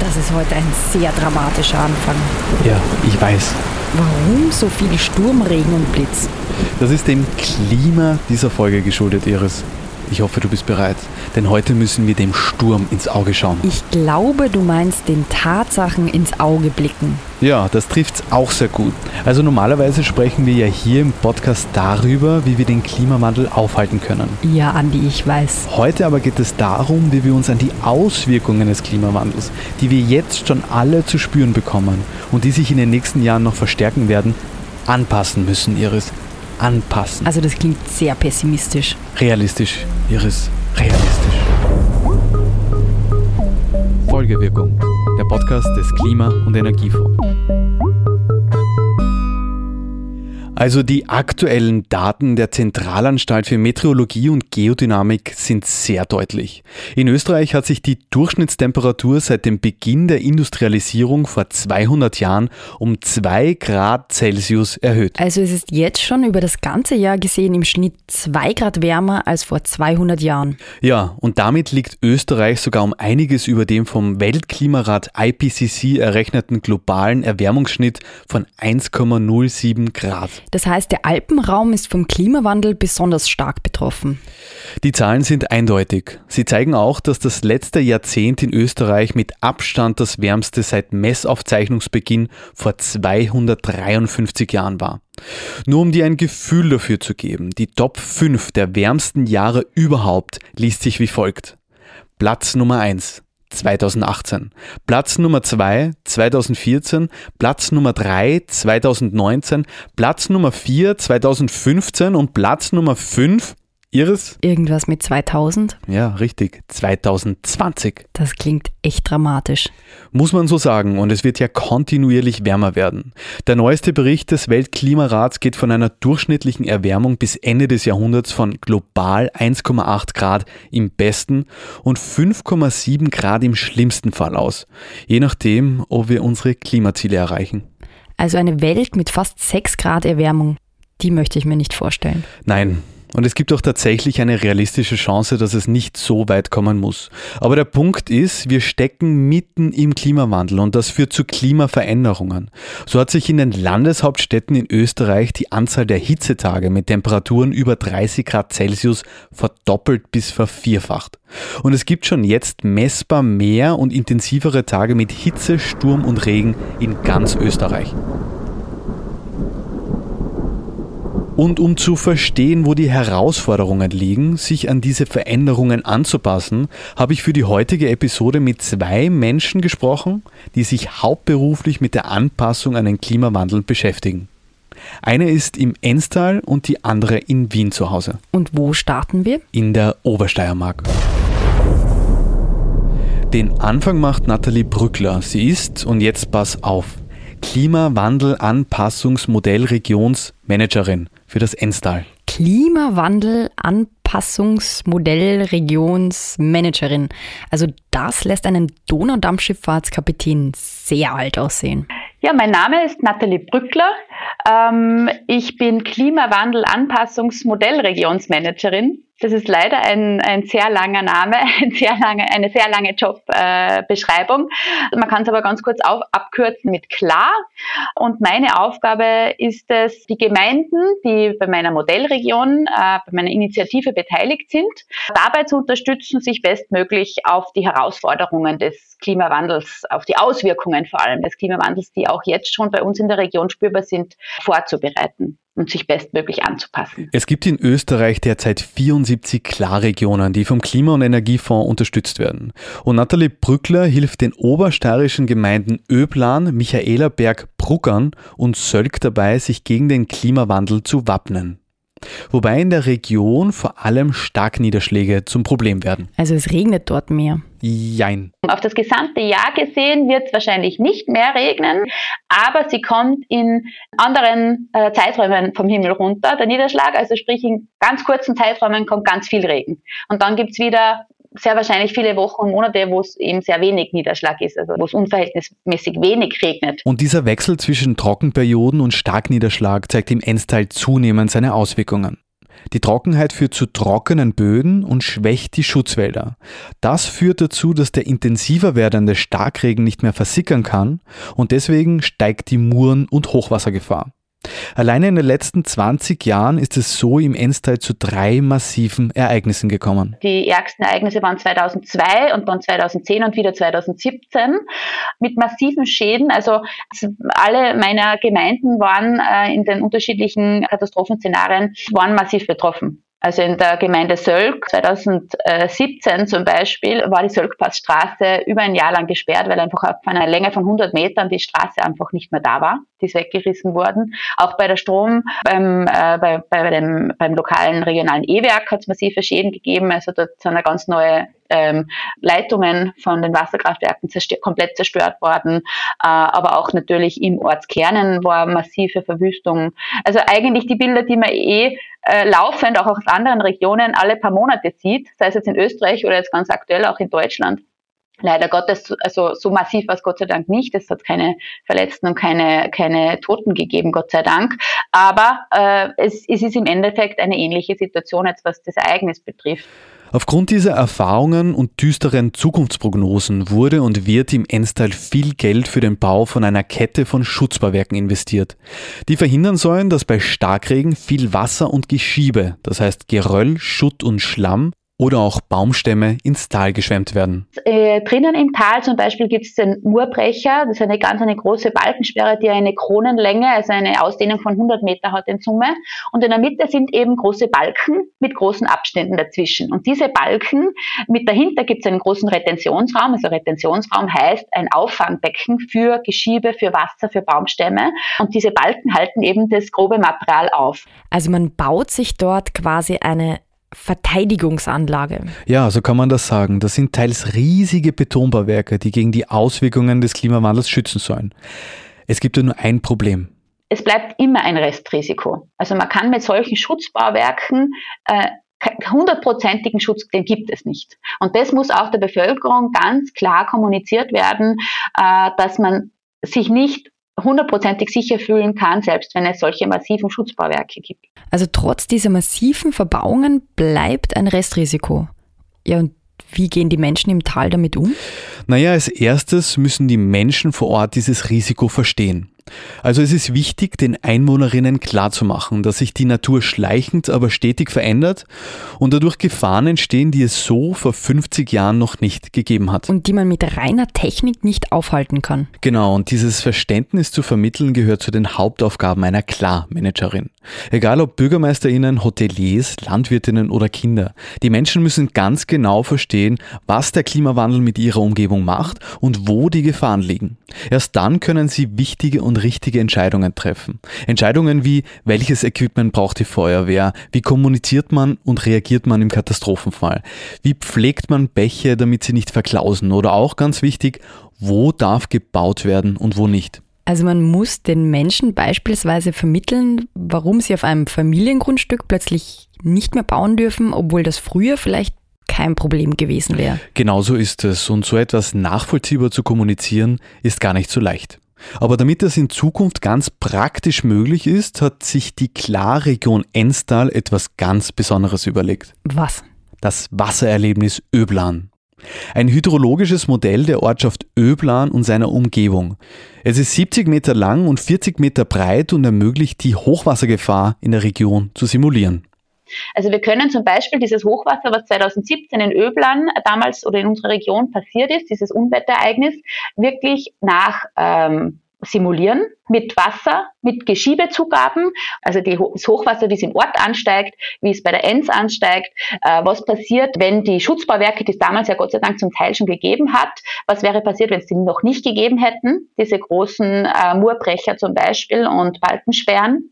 Das ist heute ein sehr dramatischer Anfang. Ja, ich weiß. Warum so viel Sturmregen und Blitz? Das ist dem Klima dieser Folge geschuldet, Iris. Ich hoffe, du bist bereit, denn heute müssen wir dem Sturm ins Auge schauen. Ich glaube, du meinst den Tatsachen ins Auge blicken. Ja, das trifft's auch sehr gut. Also normalerweise sprechen wir ja hier im Podcast darüber, wie wir den Klimawandel aufhalten können. Ja, Andi, ich weiß. Heute aber geht es darum, wie wir uns an die Auswirkungen des Klimawandels, die wir jetzt schon alle zu spüren bekommen und die sich in den nächsten Jahren noch verstärken werden, anpassen müssen, Iris anpassen. Also das klingt sehr pessimistisch. Realistisch, Iris, realistisch. Folgewirkung, der Podcast des Klima- und Energiefonds. Also die aktuellen Daten der Zentralanstalt für Meteorologie und Geodynamik sind sehr deutlich. In Österreich hat sich die Durchschnittstemperatur seit dem Beginn der Industrialisierung vor 200 Jahren um 2 Grad Celsius erhöht. Also es ist jetzt schon über das ganze Jahr gesehen im Schnitt 2 Grad wärmer als vor 200 Jahren. Ja, und damit liegt Österreich sogar um einiges über dem vom Weltklimarat IPCC errechneten globalen Erwärmungsschnitt von 1,07 Grad. Das heißt, der Alpenraum ist vom Klimawandel besonders stark betroffen. Die Zahlen sind eindeutig. Sie zeigen auch, dass das letzte Jahrzehnt in Österreich mit Abstand das wärmste seit Messaufzeichnungsbeginn vor 253 Jahren war. Nur um dir ein Gefühl dafür zu geben, die Top 5 der wärmsten Jahre überhaupt liest sich wie folgt. Platz Nummer 1 2018. Platz Nummer 2 2014, Platz Nummer 3 2019, Platz Nummer 4 2015 und Platz Nummer 5 Iris? Irgendwas mit 2000? Ja, richtig. 2020. Das klingt echt dramatisch. Muss man so sagen, und es wird ja kontinuierlich wärmer werden. Der neueste Bericht des Weltklimarats geht von einer durchschnittlichen Erwärmung bis Ende des Jahrhunderts von global 1,8 Grad im besten und 5,7 Grad im schlimmsten Fall aus. Je nachdem, ob wir unsere Klimaziele erreichen. Also eine Welt mit fast 6 Grad Erwärmung, die möchte ich mir nicht vorstellen. Nein, und es gibt auch tatsächlich eine realistische Chance, dass es nicht so weit kommen muss. Aber der Punkt ist, wir stecken mitten im Klimawandel und das führt zu Klimaveränderungen. So hat sich in den Landeshauptstädten in Österreich die Anzahl der Hitzetage mit Temperaturen über 30 Grad Celsius verdoppelt bis vervierfacht. Und es gibt schon jetzt messbar mehr und intensivere Tage mit Hitze, Sturm und Regen in ganz Österreich. Und um zu verstehen, wo die Herausforderungen liegen, sich an diese Veränderungen anzupassen, habe ich für die heutige Episode mit zwei Menschen gesprochen, die sich hauptberuflich mit der Anpassung an den Klimawandel beschäftigen. Eine ist im Enstal und die andere in Wien zu Hause. Und wo starten wir? In der Obersteiermark. Den Anfang macht Nathalie Brückler. Sie ist, und jetzt pass auf, Klimawandel-Anpassungsmodellregionsmanagerin für das Enstal. Klimawandel Anpassungsmodellregionsmanagerin. Also das lässt einen Donaudampfschifffahrtskapitän sehr alt aussehen. Ja, mein Name ist Nathalie Brückler. Ähm, ich bin Klimawandel Anpassungsmodellregionsmanagerin das ist leider ein, ein sehr langer Name, ein sehr lange, eine sehr lange Jobbeschreibung. Äh, Man kann es aber ganz kurz auf, abkürzen mit klar. Und meine Aufgabe ist es, die Gemeinden, die bei meiner Modellregion, äh, bei meiner Initiative beteiligt sind, dabei zu unterstützen, sich bestmöglich auf die Herausforderungen des Klimawandels, auf die Auswirkungen vor allem des Klimawandels, die auch jetzt schon bei uns in der Region spürbar sind, vorzubereiten und sich bestmöglich anzupassen. Es gibt in Österreich derzeit 74 Klarregionen, die vom Klima- und Energiefonds unterstützt werden. Und Nathalie Brückler hilft den obersteirischen Gemeinden Öblan, Michaelerberg, Bruckern und Sölk dabei, sich gegen den Klimawandel zu wappnen. Wobei in der Region vor allem Starkniederschläge zum Problem werden. Also es regnet dort mehr. Jein. Auf das gesamte Jahr gesehen wird es wahrscheinlich nicht mehr regnen, aber sie kommt in anderen äh, Zeiträumen vom Himmel runter, der Niederschlag. Also sprich in ganz kurzen Zeiträumen kommt ganz viel Regen. Und dann gibt es wieder sehr wahrscheinlich viele Wochen und Monate, wo es eben sehr wenig Niederschlag ist, also wo es unverhältnismäßig wenig regnet. Und dieser Wechsel zwischen Trockenperioden und Starkniederschlag zeigt im Enstal zunehmend seine Auswirkungen. Die Trockenheit führt zu trockenen Böden und schwächt die Schutzwälder. Das führt dazu, dass der intensiver werdende Starkregen nicht mehr versickern kann und deswegen steigt die Muren- und Hochwassergefahr. Alleine in den letzten 20 Jahren ist es so im Enstal zu drei massiven Ereignissen gekommen. Die ärgsten Ereignisse waren 2002 und dann 2010 und wieder 2017 mit massiven Schäden. Also alle meiner Gemeinden waren äh, in den unterschiedlichen Katastrophenszenarien waren massiv betroffen. Also in der Gemeinde Sölk 2017 zum Beispiel war die Sölkpassstraße über ein Jahr lang gesperrt, weil einfach auf einer Länge von 100 Metern die Straße einfach nicht mehr da war. Die ist weggerissen worden. Auch bei der Strom, beim, äh, bei, bei dem, beim lokalen regionalen E-Werk hat es massive Schäden gegeben. Also dort sind eine ganz neue ähm, Leitungen von den Wasserkraftwerken zerstört, komplett zerstört worden, äh, aber auch natürlich im Ortskernen war massive Verwüstung. Also eigentlich die Bilder, die man eh äh, laufend auch aus anderen Regionen alle paar Monate sieht, sei es jetzt in Österreich oder jetzt ganz aktuell auch in Deutschland. Leider Gottes, also so massiv war es Gott sei Dank nicht. Es hat keine Verletzten und keine, keine Toten gegeben, Gott sei Dank. Aber äh, es, es ist im Endeffekt eine ähnliche Situation, jetzt was das Ereignis betrifft. Aufgrund dieser Erfahrungen und düsteren Zukunftsprognosen wurde und wird im Enstal viel Geld für den Bau von einer Kette von Schutzbauwerken investiert, die verhindern sollen, dass bei Starkregen viel Wasser und Geschiebe, das heißt Geröll, Schutt und Schlamm, oder auch Baumstämme ins Tal geschwemmt werden. Äh, drinnen im Tal zum Beispiel gibt es den Murbrecher, das ist eine ganz eine große Balkensperre, die eine Kronenlänge, also eine Ausdehnung von 100 Meter hat in Summe. Und in der Mitte sind eben große Balken mit großen Abständen dazwischen. Und diese Balken, mit dahinter gibt es einen großen Retentionsraum. Also Retentionsraum heißt ein Auffangbecken für Geschiebe, für Wasser, für Baumstämme. Und diese Balken halten eben das grobe Material auf. Also man baut sich dort quasi eine Verteidigungsanlage. Ja, so kann man das sagen. Das sind teils riesige Betonbauwerke, die gegen die Auswirkungen des Klimawandels schützen sollen. Es gibt ja nur ein Problem. Es bleibt immer ein Restrisiko. Also man kann mit solchen Schutzbauwerken äh, hundertprozentigen Schutz, den gibt es nicht. Und das muss auch der Bevölkerung ganz klar kommuniziert werden, äh, dass man sich nicht hundertprozentig sicher fühlen kann, selbst wenn es solche massiven Schutzbauwerke gibt. Also trotz dieser massiven Verbauungen bleibt ein Restrisiko. Ja, und wie gehen die Menschen im Tal damit um? Naja, als erstes müssen die Menschen vor Ort dieses Risiko verstehen. Also es ist wichtig, den Einwohnerinnen klarzumachen, dass sich die Natur schleichend, aber stetig verändert und dadurch Gefahren entstehen, die es so vor 50 Jahren noch nicht gegeben hat. Und die man mit reiner Technik nicht aufhalten kann. Genau, und dieses Verständnis zu vermitteln gehört zu den Hauptaufgaben einer Klar-Managerin. Egal ob Bürgermeisterinnen, Hoteliers, Landwirtinnen oder Kinder. Die Menschen müssen ganz genau verstehen, was der Klimawandel mit ihrer Umgebung macht und wo die Gefahren liegen. Erst dann können sie wichtige und richtige Entscheidungen treffen. Entscheidungen wie, welches Equipment braucht die Feuerwehr, wie kommuniziert man und reagiert man im Katastrophenfall, wie pflegt man Bäche, damit sie nicht verklausen oder auch ganz wichtig, wo darf gebaut werden und wo nicht. Also man muss den Menschen beispielsweise vermitteln, warum sie auf einem Familiengrundstück plötzlich nicht mehr bauen dürfen, obwohl das früher vielleicht kein Problem gewesen wäre. Genau so ist es. Und so etwas nachvollziehbar zu kommunizieren, ist gar nicht so leicht. Aber damit das in Zukunft ganz praktisch möglich ist, hat sich die Klarregion Enstal etwas ganz Besonderes überlegt. Was? Das Wassererlebnis Öblan. Ein hydrologisches Modell der Ortschaft Öblan und seiner Umgebung. Es ist 70 Meter lang und 40 Meter breit und ermöglicht die Hochwassergefahr in der Region zu simulieren. Also wir können zum Beispiel dieses Hochwasser, was 2017 in Öblan damals oder in unserer Region passiert ist, dieses Unwetterereignis, wirklich nach ähm, simulieren mit Wasser, mit Geschiebezugaben, also die, das Hochwasser, wie es im Ort ansteigt, wie es bei der Enz ansteigt, äh, was passiert, wenn die Schutzbauwerke, die es damals ja Gott sei Dank zum Teil schon gegeben hat, was wäre passiert, wenn es die noch nicht gegeben hätten, diese großen äh, Murbrecher zum Beispiel und Balkensperren.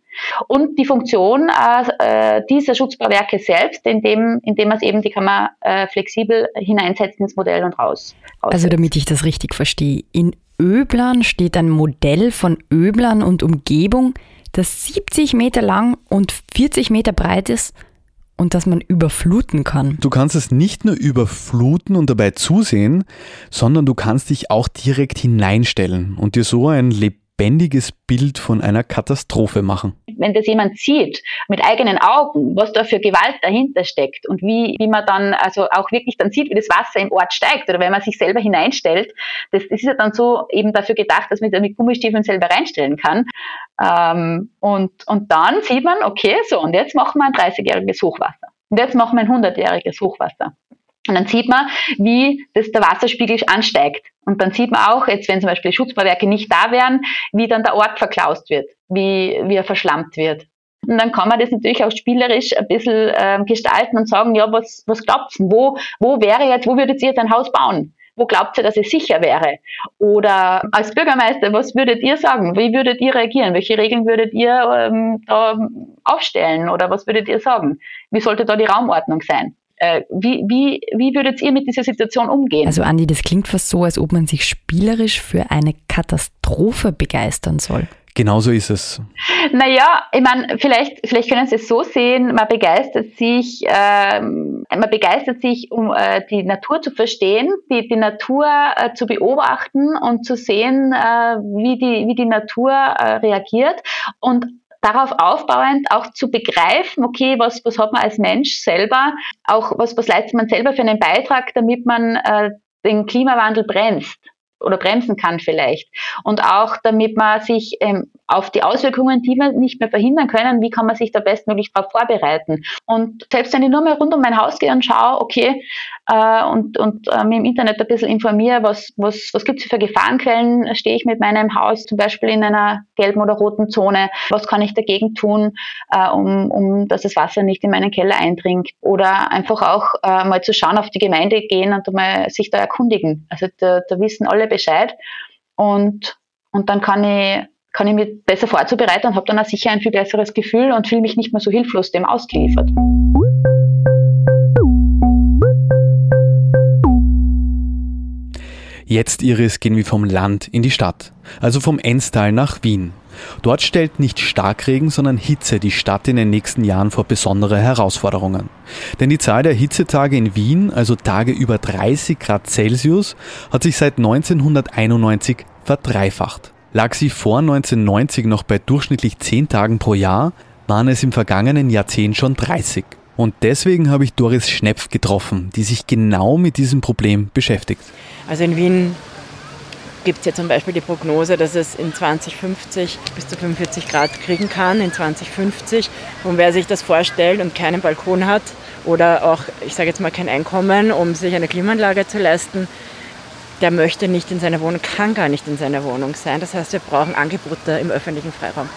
Und die Funktion äh, äh dieser Schutzbauwerke selbst, indem, indem man es eben, die kann man äh, flexibel hineinsetzen ins Modell und raus. Also damit ich das richtig verstehe, in Öblern steht ein Modell von Öblern und Umgebung, das 70 Meter lang und 40 Meter breit ist und das man überfluten kann. Du kannst es nicht nur überfluten und dabei zusehen, sondern du kannst dich auch direkt hineinstellen und dir so ein lebendiges Bild von einer Katastrophe machen. Wenn das jemand sieht, mit eigenen Augen, was da für Gewalt dahinter steckt und wie, wie man dann also auch wirklich dann sieht, wie das Wasser im Ort steigt oder wenn man sich selber hineinstellt, das, das ist ja dann so eben dafür gedacht, dass man sich mit Gummistiefeln selber reinstellen kann. Ähm, und, und dann sieht man, okay, so, und jetzt machen wir ein 30-jähriges Hochwasser. Und jetzt machen wir ein 100-jähriges Hochwasser. Und dann sieht man, wie das der Wasserspiegel ansteigt. Und dann sieht man auch, jetzt wenn zum Beispiel Schutzbauwerke nicht da wären, wie dann der Ort verklaust wird, wie, wie er verschlammt wird. Und dann kann man das natürlich auch spielerisch ein bisschen ähm, gestalten und sagen, ja, was, was glaubt ihr? Wo, wo wäre jetzt, wo würdet ihr jetzt ein Haus bauen? Wo glaubt ihr, dass es sicher wäre? Oder als Bürgermeister, was würdet ihr sagen? Wie würdet ihr reagieren? Welche Regeln würdet ihr ähm, da aufstellen? Oder was würdet ihr sagen? Wie sollte da die Raumordnung sein? Äh, wie, wie, wie würdet ihr mit dieser Situation umgehen? Also Andi, das klingt fast so, als ob man sich spielerisch für eine Katastrophe begeistern soll. Genauso ist es. Naja, ich meine, vielleicht, vielleicht können Sie es so sehen, man begeistert sich, ähm, man begeistert sich, um äh, die Natur zu verstehen, die, die Natur äh, zu beobachten und zu sehen, äh, wie, die, wie die Natur äh, reagiert und darauf aufbauend auch zu begreifen, okay, was, was hat man als Mensch selber, auch was, was leistet man selber für einen Beitrag, damit man äh, den Klimawandel bremst oder bremsen kann vielleicht. Und auch damit man sich ähm, auf die Auswirkungen, die wir nicht mehr verhindern können, wie kann man sich da bestmöglich darauf vorbereiten. Und selbst wenn ich nur mal rund um mein Haus gehe und schaue, okay, äh, und, und äh, mir im Internet ein bisschen informiere, was, was, was gibt es für Gefahrenquellen, stehe ich mit meinem Haus zum Beispiel in einer gelben oder roten Zone, was kann ich dagegen tun, äh, um, um dass das Wasser nicht in meinen Keller eindringt. Oder einfach auch äh, mal zu schauen, auf die Gemeinde gehen und mal sich da erkundigen. Also da, da wissen alle Bescheid. Und, und dann kann ich kann ich mich besser vorzubereiten und habe dann auch sicher ein viel besseres Gefühl und fühle mich nicht mehr so hilflos dem ausgeliefert. Jetzt, Iris, gehen wir vom Land in die Stadt, also vom Enstal nach Wien. Dort stellt nicht Starkregen, sondern Hitze die Stadt in den nächsten Jahren vor besondere Herausforderungen. Denn die Zahl der Hitzetage in Wien, also Tage über 30 Grad Celsius, hat sich seit 1991 verdreifacht. Lag sie vor 1990 noch bei durchschnittlich 10 Tagen pro Jahr, waren es im vergangenen Jahrzehnt schon 30. Und deswegen habe ich Doris Schnepf getroffen, die sich genau mit diesem Problem beschäftigt. Also in Wien gibt es ja zum Beispiel die Prognose, dass es in 2050 bis zu 45 Grad kriegen kann, in 2050. Und wer sich das vorstellt und keinen Balkon hat oder auch, ich sage jetzt mal, kein Einkommen, um sich eine Klimaanlage zu leisten, der möchte nicht in seiner Wohnung, kann gar nicht in seiner Wohnung sein. Das heißt, wir brauchen Angebote im öffentlichen Freiraum.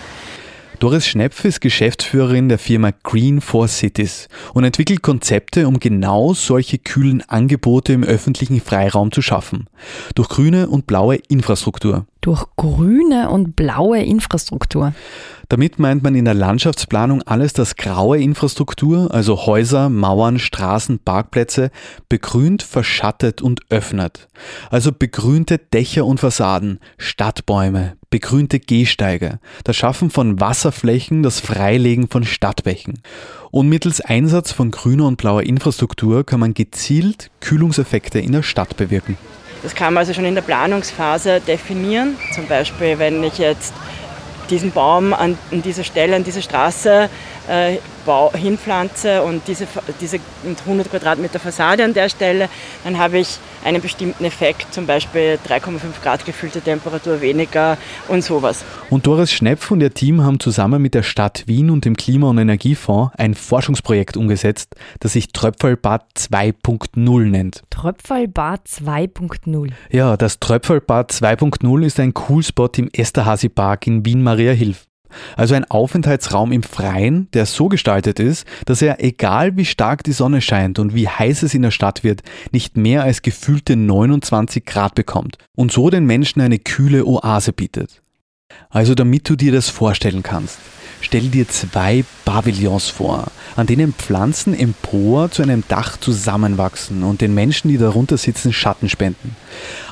Doris Schnepf ist Geschäftsführerin der Firma Green for Cities und entwickelt Konzepte, um genau solche kühlen Angebote im öffentlichen Freiraum zu schaffen. Durch grüne und blaue Infrastruktur. Durch grüne und blaue Infrastruktur. Damit meint man in der Landschaftsplanung alles, das graue Infrastruktur, also Häuser, Mauern, Straßen, Parkplätze, begrünt, verschattet und öffnet. Also begrünte Dächer und Fassaden, Stadtbäume, begrünte Gehsteige, das Schaffen von Wasserflächen, das Freilegen von Stadtbächen. Und mittels Einsatz von grüner und blauer Infrastruktur kann man gezielt Kühlungseffekte in der Stadt bewirken. Das kann man also schon in der Planungsphase definieren. Zum Beispiel, wenn ich jetzt diesen Baum an, an dieser Stelle, an dieser Straße äh, hinpflanze und diese, diese 100 Quadratmeter Fassade an der Stelle, dann habe ich einen bestimmten Effekt, zum Beispiel 3,5 Grad gefühlte Temperatur weniger und sowas. Und Doris Schnepf und ihr Team haben zusammen mit der Stadt Wien und dem Klima- und Energiefonds ein Forschungsprojekt umgesetzt, das sich Tröpfelbad 2.0 nennt. Tröpfelbad 2.0? Ja, das Tröpfelbad 2.0 ist ein Coolspot im Esterhazy Park in Wien-Mariahilf. Also ein Aufenthaltsraum im Freien, der so gestaltet ist, dass er, egal wie stark die Sonne scheint und wie heiß es in der Stadt wird, nicht mehr als gefühlte 29 Grad bekommt und so den Menschen eine kühle Oase bietet. Also damit du dir das vorstellen kannst. Stell dir zwei Pavillons vor, an denen Pflanzen empor zu einem Dach zusammenwachsen und den Menschen, die darunter sitzen, Schatten spenden.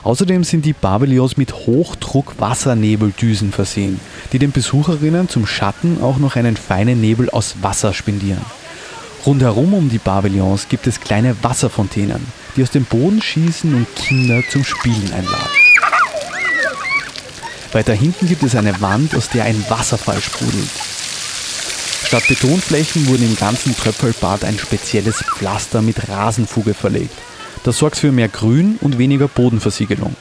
Außerdem sind die Pavillons mit Hochdruck-Wassernebeldüsen versehen, die den Besucherinnen zum Schatten auch noch einen feinen Nebel aus Wasser spendieren. Rundherum um die Pavillons gibt es kleine Wasserfontänen, die aus dem Boden schießen und Kinder zum Spielen einladen. Weiter hinten gibt es eine Wand, aus der ein Wasserfall sprudelt. Statt Betonflächen wurde im ganzen Tröpfelbad ein spezielles Pflaster mit Rasenfuge verlegt. Das sorgt für mehr Grün und weniger Bodenversiegelung.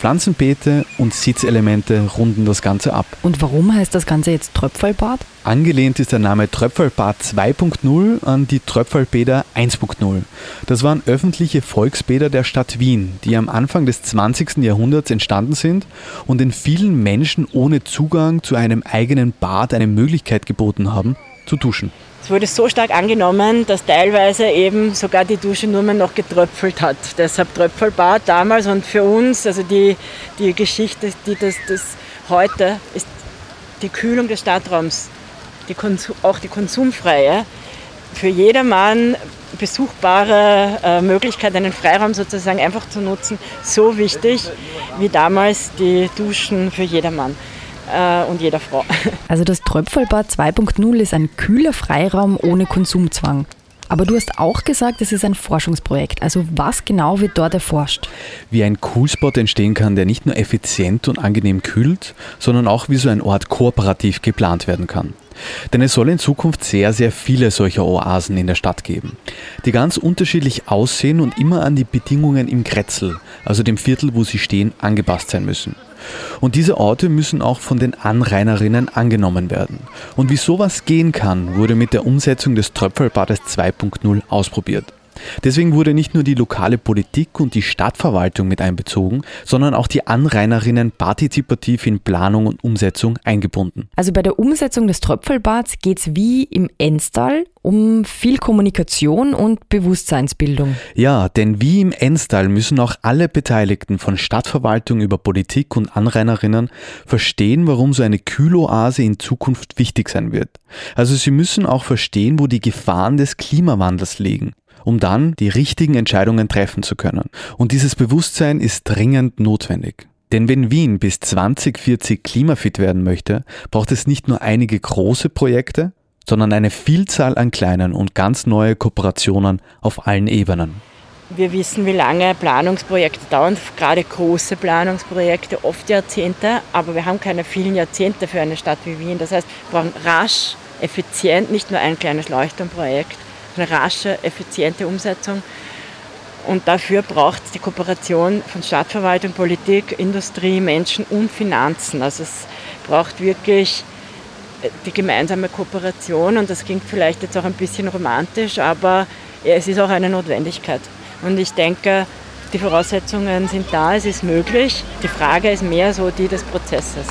Pflanzenbeete und Sitzelemente runden das Ganze ab. Und warum heißt das Ganze jetzt Tröpfelbad? Angelehnt ist der Name Tröpfelbad 2.0 an die Tröpfelbäder 1.0. Das waren öffentliche Volksbäder der Stadt Wien, die am Anfang des 20. Jahrhunderts entstanden sind und den vielen Menschen ohne Zugang zu einem eigenen Bad eine Möglichkeit geboten haben, zu duschen. Es wurde so stark angenommen, dass teilweise eben sogar die Dusche nur mehr noch getröpfelt hat. Deshalb Tröpfelbad damals und für uns, also die, die Geschichte, die das, das heute ist die Kühlung des Stadtraums, die Konsum, auch die konsumfreie, für jedermann besuchbare äh, Möglichkeit, einen Freiraum sozusagen einfach zu nutzen, so wichtig wie damals die Duschen für jedermann äh, und jeder Frau. Also das Tröpfelbad 2.0 ist ein kühler Freiraum ohne Konsumzwang. Aber du hast auch gesagt, es ist ein Forschungsprojekt. Also was genau wird dort erforscht? Wie ein Coolspot entstehen kann, der nicht nur effizient und angenehm kühlt, sondern auch wie so ein Ort kooperativ geplant werden kann. Denn es soll in Zukunft sehr, sehr viele solcher Oasen in der Stadt geben, die ganz unterschiedlich aussehen und immer an die Bedingungen im Kretzel, also dem Viertel, wo sie stehen, angepasst sein müssen. Und diese Orte müssen auch von den Anrainerinnen angenommen werden. Und wie sowas gehen kann, wurde mit der Umsetzung des Tröpfelbades 2.0 ausprobiert. Deswegen wurde nicht nur die lokale Politik und die Stadtverwaltung mit einbezogen, sondern auch die Anrainerinnen partizipativ in Planung und Umsetzung eingebunden. Also bei der Umsetzung des Tröpfelbads geht es wie im Enstal um viel Kommunikation und Bewusstseinsbildung. Ja, denn wie im Enstal müssen auch alle Beteiligten von Stadtverwaltung über Politik und Anrainerinnen verstehen, warum so eine Kühloase in Zukunft wichtig sein wird. Also sie müssen auch verstehen, wo die Gefahren des Klimawandels liegen um dann die richtigen Entscheidungen treffen zu können. Und dieses Bewusstsein ist dringend notwendig. Denn wenn Wien bis 2040 klimafit werden möchte, braucht es nicht nur einige große Projekte, sondern eine Vielzahl an kleinen und ganz neue Kooperationen auf allen Ebenen. Wir wissen, wie lange Planungsprojekte dauern, gerade große Planungsprojekte, oft Jahrzehnte, aber wir haben keine vielen Jahrzehnte für eine Stadt wie Wien. Das heißt, wir brauchen rasch, effizient, nicht nur ein kleines Leuchtturmprojekt, eine rasche, effiziente Umsetzung. Und dafür braucht es die Kooperation von Stadtverwaltung, Politik, Industrie, Menschen und Finanzen. Also es braucht wirklich äh, die gemeinsame Kooperation und das klingt vielleicht jetzt auch ein bisschen romantisch, aber es ist auch eine Notwendigkeit. Und ich denke, die Voraussetzungen sind da, es ist möglich. Die Frage ist mehr so die des Prozesses.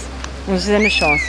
Und es ist eine Chance.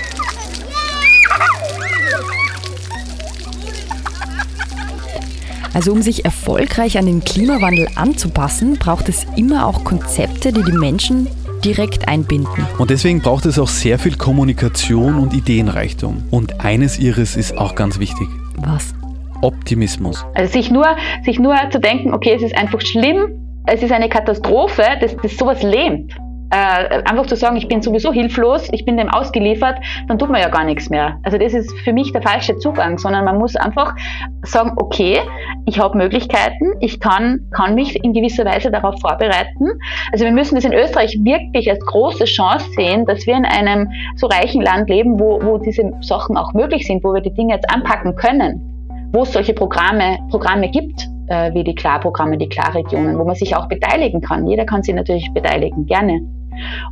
Also um sich erfolgreich an den Klimawandel anzupassen, braucht es immer auch Konzepte, die die Menschen direkt einbinden. Und deswegen braucht es auch sehr viel Kommunikation und Ideenreichtum. Und eines ihres ist auch ganz wichtig. Was? Optimismus. Also sich nur, sich nur zu denken, okay, es ist einfach schlimm, es ist eine Katastrophe, das, das sowas lähmt äh, einfach zu sagen, ich bin sowieso hilflos, ich bin dem ausgeliefert, dann tut man ja gar nichts mehr. Also das ist für mich der falsche Zugang, sondern man muss einfach sagen, okay, ich habe Möglichkeiten, ich kann, kann mich in gewisser Weise darauf vorbereiten. Also wir müssen das in Österreich wirklich als große Chance sehen, dass wir in einem so reichen Land leben, wo, wo diese Sachen auch möglich sind, wo wir die Dinge jetzt anpacken können, wo es solche Programme, Programme gibt äh, wie die Klarprogramme, die Klarregionen, wo man sich auch beteiligen kann. Jeder kann sich natürlich beteiligen, gerne.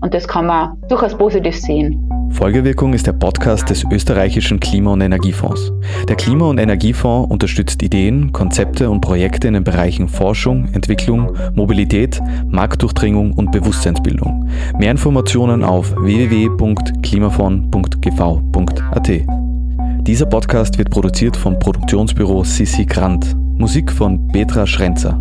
Und das kann man durchaus positiv sehen. Folgewirkung ist der Podcast des österreichischen Klima- und Energiefonds. Der Klima- und Energiefonds unterstützt Ideen, Konzepte und Projekte in den Bereichen Forschung, Entwicklung, Mobilität, Marktdurchdringung und Bewusstseinsbildung. Mehr Informationen auf www.klimafonds.gv.at. Dieser Podcast wird produziert vom Produktionsbüro Sissi Grant. Musik von Petra Schrenzer.